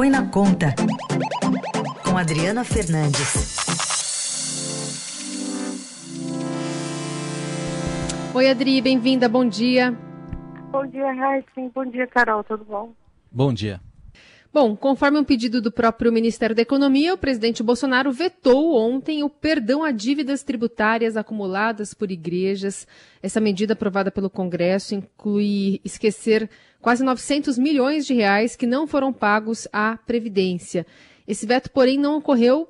Põe na Conta, com Adriana Fernandes. Oi, Adri, bem-vinda, bom dia. Bom dia, Raíssa. Bom dia, Carol, tudo bom? Bom dia. Bom, conforme um pedido do próprio Ministério da Economia, o presidente Bolsonaro vetou ontem o perdão a dívidas tributárias acumuladas por igrejas. Essa medida aprovada pelo Congresso inclui esquecer quase 900 milhões de reais que não foram pagos à Previdência. Esse veto, porém, não ocorreu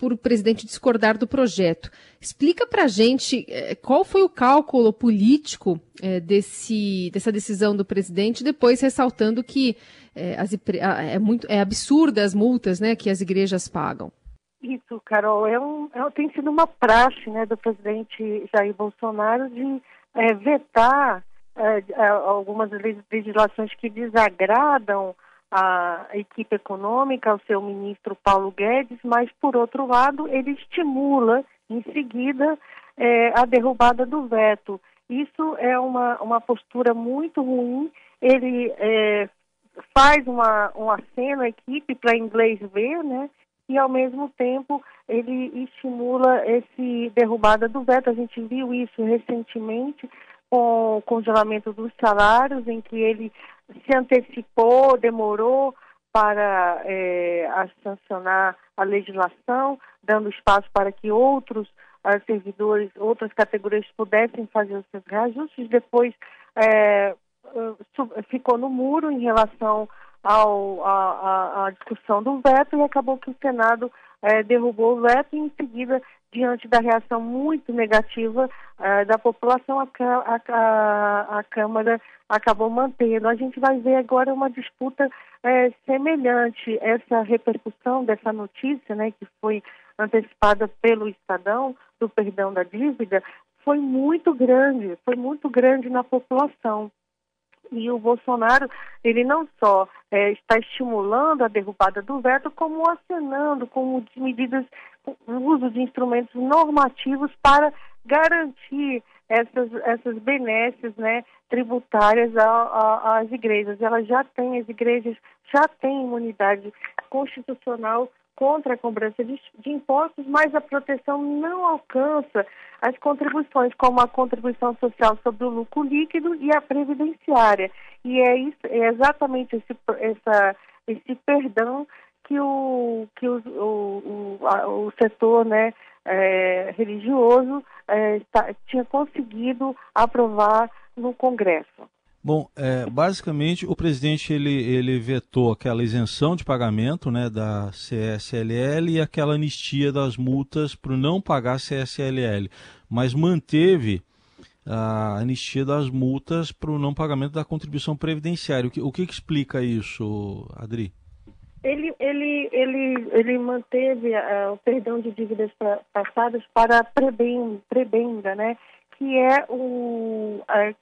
por o presidente discordar do projeto. Explica para a gente eh, qual foi o cálculo político eh, desse, dessa decisão do presidente, depois ressaltando que eh, as, é, muito, é absurda as multas né, que as igrejas pagam. Isso, Carol, é um, é, tem sido uma praxe né, do presidente Jair Bolsonaro de é, vetar é, algumas legislações que desagradam a equipe econômica, ao seu ministro Paulo Guedes, mas, por outro lado, ele estimula, em seguida, é, a derrubada do veto. Isso é uma, uma postura muito ruim. Ele é, faz uma, um aceno à equipe para inglês ver, né? E, ao mesmo tempo, ele estimula esse derrubada do veto. A gente viu isso recentemente com o congelamento dos salários, em que ele se antecipou, demorou para é, a sancionar a legislação, dando espaço para que outros uh, servidores, outras categorias pudessem fazer os seus reajustes. Depois é, ficou no muro em relação ao, a, discussão do veto e acabou que o Senado é, derrubou o veto e em seguida diante da reação muito negativa uh, da população, a, a, a, Câmara acabou mantendo. A gente vai ver agora uma disputa uh, semelhante. Essa repercussão dessa notícia, né, que foi antecipada pelo Estadão, do perdão da dívida, foi muito grande, foi muito grande na população. E o Bolsonaro, ele não só é, está estimulando a derrubada do veto, como acenando com medidas, o uso de instrumentos normativos para garantir essas, essas benesses né, tributárias às igrejas. Elas já têm, as igrejas já têm imunidade constitucional contra a cobrança de, de, impostos, mas a proteção não alcança as contribuições, como a contribuição social sobre o lucro líquido e a previdenciária. E é, isso, é exatamente esse, essa, esse perdão que o, que o, o, o, o setor né, é, religioso é, tá, tinha conseguido aprovar no Congresso. Bom, é, basicamente o presidente ele, ele vetou aquela isenção de pagamento né, da CSLL e aquela anistia das multas para não pagar CSLL, mas manteve a anistia das multas para o não pagamento da contribuição previdenciária. O que, o que explica isso, Adri? Ele, ele, ele, ele manteve uh, o perdão de dívidas pra, passadas para a prebenda, né? que é o, uh,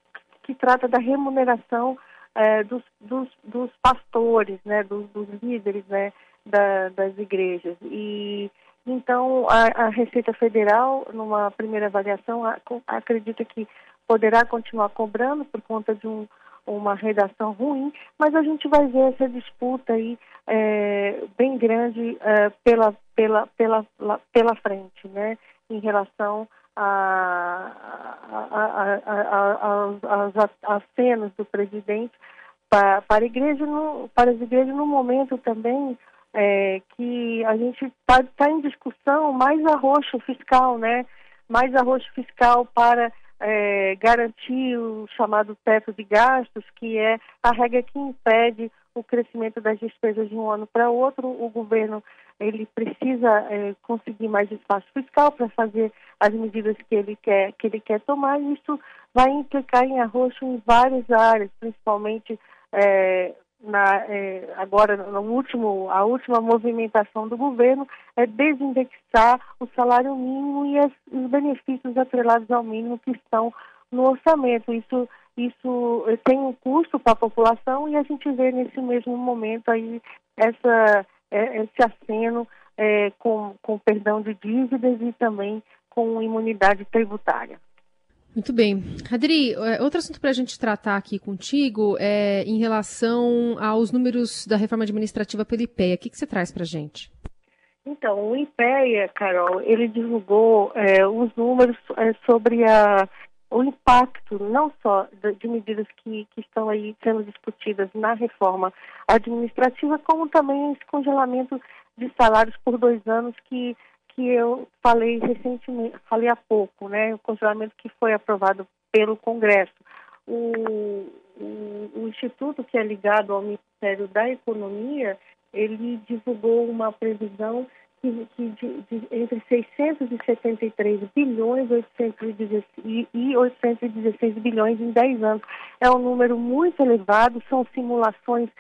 que trata da remuneração é, dos, dos, dos, pastores, né, dos, dos líderes né, da, das igrejas. E então a, a, Receita Federal, numa primeira avaliação, a, acredita que poderá continuar cobrando por conta de um, uma redação ruim, mas a gente vai ver essa disputa aí é, bem grande é, pela, pela, pela, pela frente, né, em relação a, as acenos do presidente para, para, igreja no, para as igrejas no momento também é, que a gente está tá em discussão mais arroxo fiscal, né? Mais arroxo fiscal para é, garantir o chamado teto de gastos, que é a regra que impede o crescimento das despesas de um ano para outro. O governo ele precisa é, conseguir mais espaço fiscal para fazer as medidas que ele quer que ele quer tomar. E isso vai implicar em arroxo em várias áreas, principalmente é, na, é, agora no último a última movimentação do governo é desindexar o salário mínimo e as, os benefícios atrelados ao mínimo que estão no orçamento. Isso isso tem um custo para a população e a gente vê nesse mesmo momento aí essa é, esse aceno é, com, com perdão de dívidas e também com imunidade tributária. Muito bem. Adri, é, outro assunto para a gente tratar aqui contigo é em relação aos números da reforma administrativa pelo IPEA. O que, que você traz para a gente? Então, o IPEA, Carol, ele divulgou é, os números é, sobre a, o impacto não só de, de medidas que, que, estão aí sendo discutidas na reforma administrativa, como também esse congelamento de salários por dois anos que, que eu falei recentemente, falei há pouco, né? O congelamento que foi aprovado pelo Congresso. O, o, o Instituto que é ligado ao Ministério da Economia, ele divulgou uma previsão que, que de, de, entre 673 bilhões 816, e 816 bilhões em 10 anos. É um número muito elevado, são simulações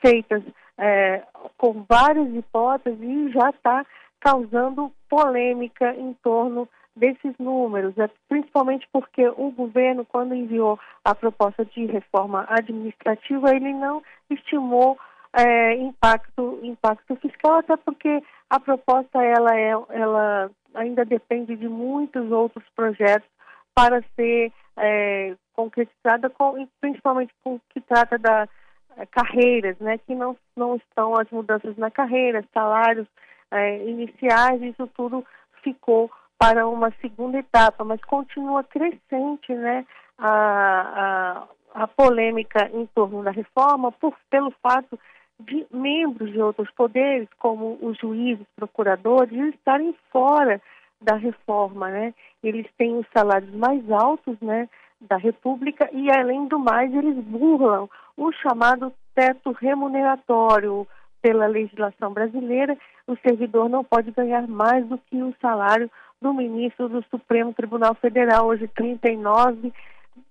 feitas é, com várias hipóteses e já está causando polêmica em torno desses números, é, principalmente porque o governo, quando enviou a proposta de reforma administrativa, ele não estimou é, impacto, impacto fiscal, até porque a proposta ela, é, ela ainda depende de muitos outros projetos para ser é, concretizada, com, principalmente com que trata da é, carreiras, né, que não, não estão as mudanças na carreira, salários é, iniciais, isso tudo ficou para uma segunda etapa, mas continua crescente né, a, a, a polêmica em torno da reforma por, pelo fato de membros de outros poderes, como os juízes, procuradores, estarem fora da reforma, né? Eles têm os salários mais altos, né, da República e além do mais eles burlam o chamado teto remuneratório pela legislação brasileira. O servidor não pode ganhar mais do que o salário do ministro do Supremo Tribunal Federal, hoje 39,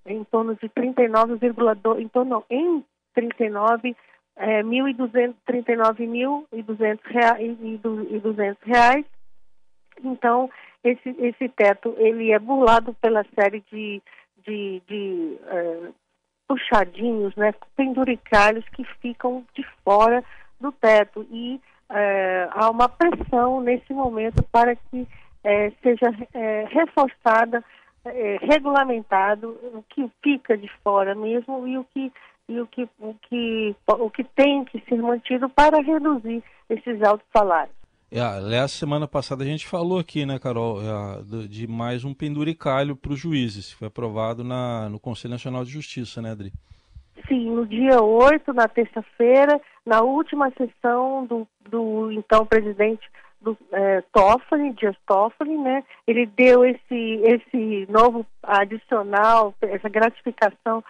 em torno de 39,2, em torno em 39 é, 1.239.200 reais, reais. Então, esse, esse teto ele é burlado pela série de, de, de é, puxadinhos, né, penduricalhos que ficam de fora do teto. E é, há uma pressão nesse momento para que é, seja é, reforçada, é, regulamentado o que fica de fora mesmo e o que e o que, o que, o que tem que ser mantido para reduzir esses altos salários. É, aliás, semana passada a gente falou aqui, né, Carol, é, de mais um penduricalho para os juízes. Foi aprovado na, no Conselho Nacional de Justiça, né, Adri? Sim, no dia 8, na terça-feira, na última sessão do, do então presidente do é, Toffoli, Dias Toffoli, né? Ele deu esse, esse novo adicional, essa gratificação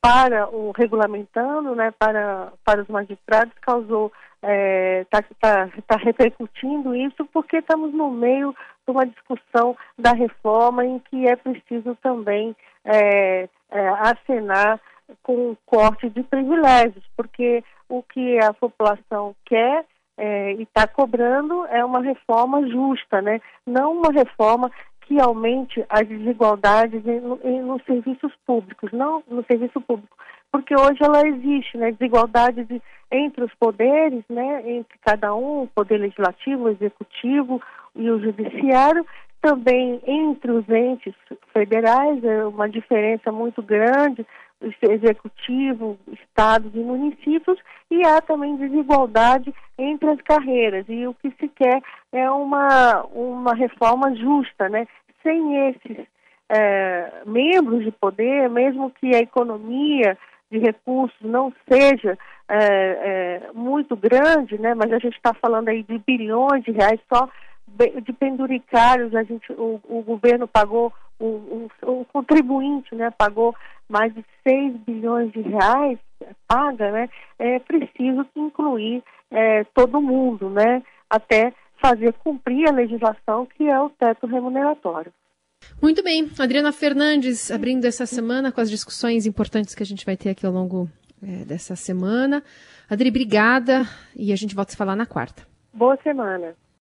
para o regulamentando, né, para, para os magistrados, causou, está é, tá, tá, tá repercutindo isso porque estamos no meio de uma discussão da reforma em que é preciso também é, é, acenar com corte de privilégios, porque o que a população quer é, e está cobrando é uma reforma justa, né? não uma reforma que aumente as desigualdades em, em, nos serviços públicos, não no serviço público, porque hoje ela existe, né, desigualdade de, entre os poderes, né, entre cada um, o poder legislativo, executivo e o judiciário, também entre os entes federais, é uma diferença muito grande, executivo, estados e municípios, e há também desigualdade entre as carreiras. E o que se quer é uma, uma reforma justa, né? Sem esses é, membros de poder, mesmo que a economia de recursos não seja é, é, muito grande, né? Mas a gente está falando aí de bilhões de reais só de penduricários, a gente, o, o governo pagou, o, o, o, contribuinte né, pagou mais de 6 bilhões de reais, paga, né? É preciso incluir é, todo mundo, né? Até fazer cumprir a legislação que é o teto remuneratório. Muito bem, Adriana Fernandes, abrindo essa semana com as discussões importantes que a gente vai ter aqui ao longo é, dessa semana. Adri, obrigada e a gente volta a se falar na quarta. Boa semana.